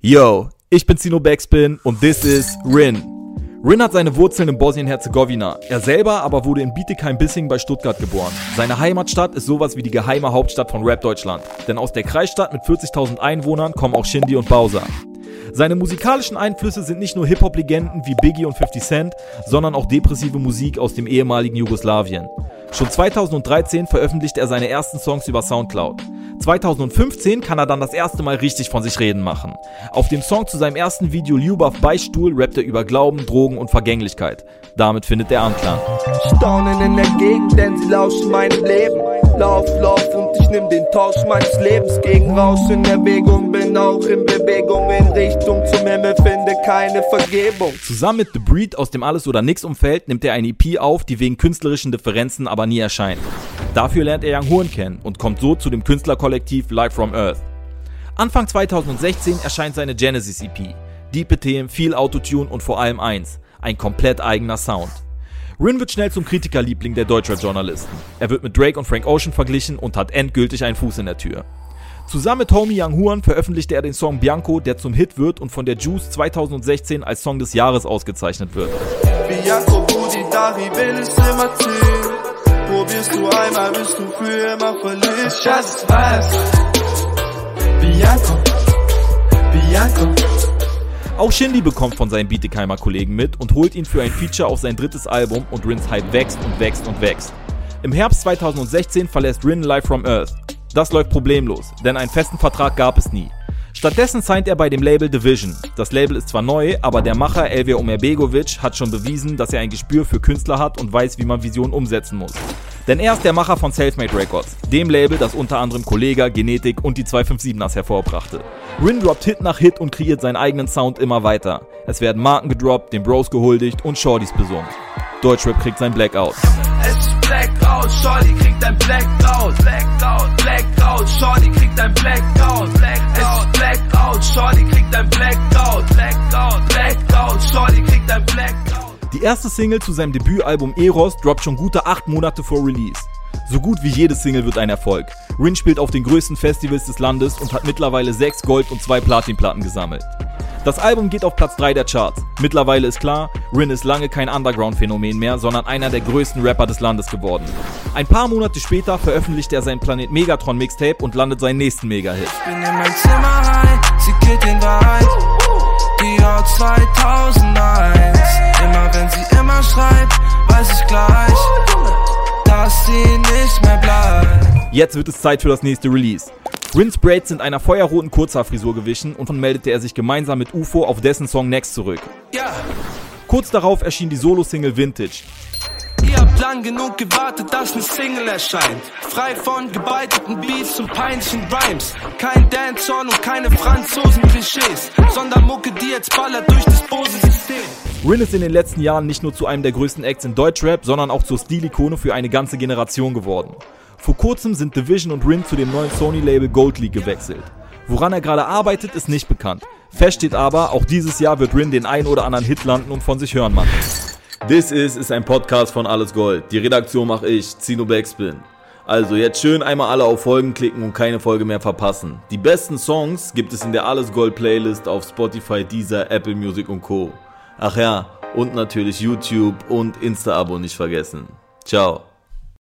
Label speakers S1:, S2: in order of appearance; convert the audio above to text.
S1: Yo, ich bin Zino Backspin und this is Rin. Rin hat seine Wurzeln in Bosnien-Herzegowina. Er selber aber wurde in Bietigheim-Bissingen bei Stuttgart geboren. Seine Heimatstadt ist sowas wie die geheime Hauptstadt von Rap Deutschland. Denn aus der Kreisstadt mit 40.000 Einwohnern kommen auch Shindy und Bowser. Seine musikalischen Einflüsse sind nicht nur Hip-Hop-Legenden wie Biggie und 50 Cent, sondern auch depressive Musik aus dem ehemaligen Jugoslawien. Schon 2013 veröffentlichte er seine ersten Songs über Soundcloud. 2015 kann er dann das erste Mal richtig von sich reden machen. Auf dem Song zu seinem ersten Video Ljubav Beistuhl rappt er über Glauben, Drogen und Vergänglichkeit. Damit findet er Anklang.
S2: Staunen in der Gegend, denn sie lauschen meinem Leben. Lauf, lauf und ich nimm den Tausch meines Lebens gegen Rausch in Erwägung. Bin auch in Bewegung in Richtung zum Himmel, finde keine Vergebung.
S1: Zusammen mit The Breed aus dem Alles oder Nix Umfeld nimmt er eine EP auf, die wegen künstlerischen Differenzen aber nie erscheint. Dafür lernt er Young Horn kennen und kommt so zu dem Künstlerkollektiv Live from Earth. Anfang 2016 erscheint seine Genesis EP. Diepe Themen, viel Autotune und vor allem eins: ein komplett eigener Sound. Rin wird schnell zum Kritikerliebling der Deutschrap-Journalisten. Er wird mit Drake und Frank Ocean verglichen und hat endgültig einen Fuß in der Tür. Zusammen mit Homie Young Huan veröffentlichte er den Song Bianco, der zum Hit wird und von der Juice 2016 als Song des Jahres ausgezeichnet wird.
S2: Bianco, Budi, Dari, will es immer ziehen. Probierst du einmal, bist du für immer verliebt. Schatz, was?
S1: Auch Shindy bekommt von seinen Bietigheimer Kollegen mit und holt ihn für ein Feature auf sein drittes Album und Rins Hype wächst und wächst und wächst. Im Herbst 2016 verlässt Rin Live from Earth. Das läuft problemlos, denn einen festen Vertrag gab es nie. Stattdessen signed er bei dem Label Division. Das Label ist zwar neu, aber der Macher Elvir Omerbegovic hat schon bewiesen, dass er ein Gespür für Künstler hat und weiß, wie man Visionen umsetzen muss. Denn er ist der Macher von Selfmade Records, dem Label, das unter anderem Kollega, Genetik und die 257ers hervorbrachte. Rin droppt Hit nach Hit und kreiert seinen eigenen Sound immer weiter. Es werden Marken gedroppt, den Bros gehuldigt und Shorties besungen. Deutschrap kriegt sein Blackout.
S2: Es ist Blackout, Shorty kriegt ein Blackout, Blackout, Blackout, Shorty
S1: Die erste Single zu seinem Debütalbum Eros droppt schon gute 8 Monate vor Release. So gut wie jede Single wird ein Erfolg. Rin spielt auf den größten Festivals des Landes und hat mittlerweile 6 Gold- und 2 Platinplatten gesammelt. Das Album geht auf Platz 3 der Charts. Mittlerweile ist klar, Rin ist lange kein Underground-Phänomen mehr, sondern einer der größten Rapper des Landes geworden. Ein paar Monate später veröffentlicht er sein Planet Megatron Mixtape und landet seinen nächsten Mega-Hit.
S2: Bin in mein Zimmer rein, sie geht den Wahrheit. Die Jahr 2001.
S1: Jetzt wird es Zeit für das nächste Release. Rins Braids sind einer feuerroten Kurzhaarfrisur gewichen und dann meldete er sich gemeinsam mit UFO auf dessen Song Next zurück.
S2: Ja,
S1: Kurz darauf erschien die Solo-Single Vintage.
S2: ihr habt lang genug gewartet, dass ne Single erscheint. Frei von gebeiteten Beats und peinlichen Rhymes. Kein Dancehall und keine Franzosen-Klischees, sondern Mucke, die jetzt ballert durch das Bose-System.
S1: Rin ist in den letzten Jahren nicht nur zu einem der größten Acts in Deutschrap, sondern auch zur Stilikone für eine ganze Generation geworden. Vor kurzem sind Division und Rin zu dem neuen Sony-Label Gold League gewechselt. Woran er gerade arbeitet, ist nicht bekannt. Fest steht aber, auch dieses Jahr wird Rin den ein oder anderen Hit landen und von sich hören machen. This is ist ein Podcast von Alles Gold. Die Redaktion mache ich, Zino Backspin. Also jetzt schön einmal alle auf Folgen klicken und keine Folge mehr verpassen. Die besten Songs gibt es in der Alles Gold Playlist auf Spotify, Deezer, Apple Music und Co. Ach ja, und natürlich YouTube und Insta-Abo nicht vergessen. Ciao.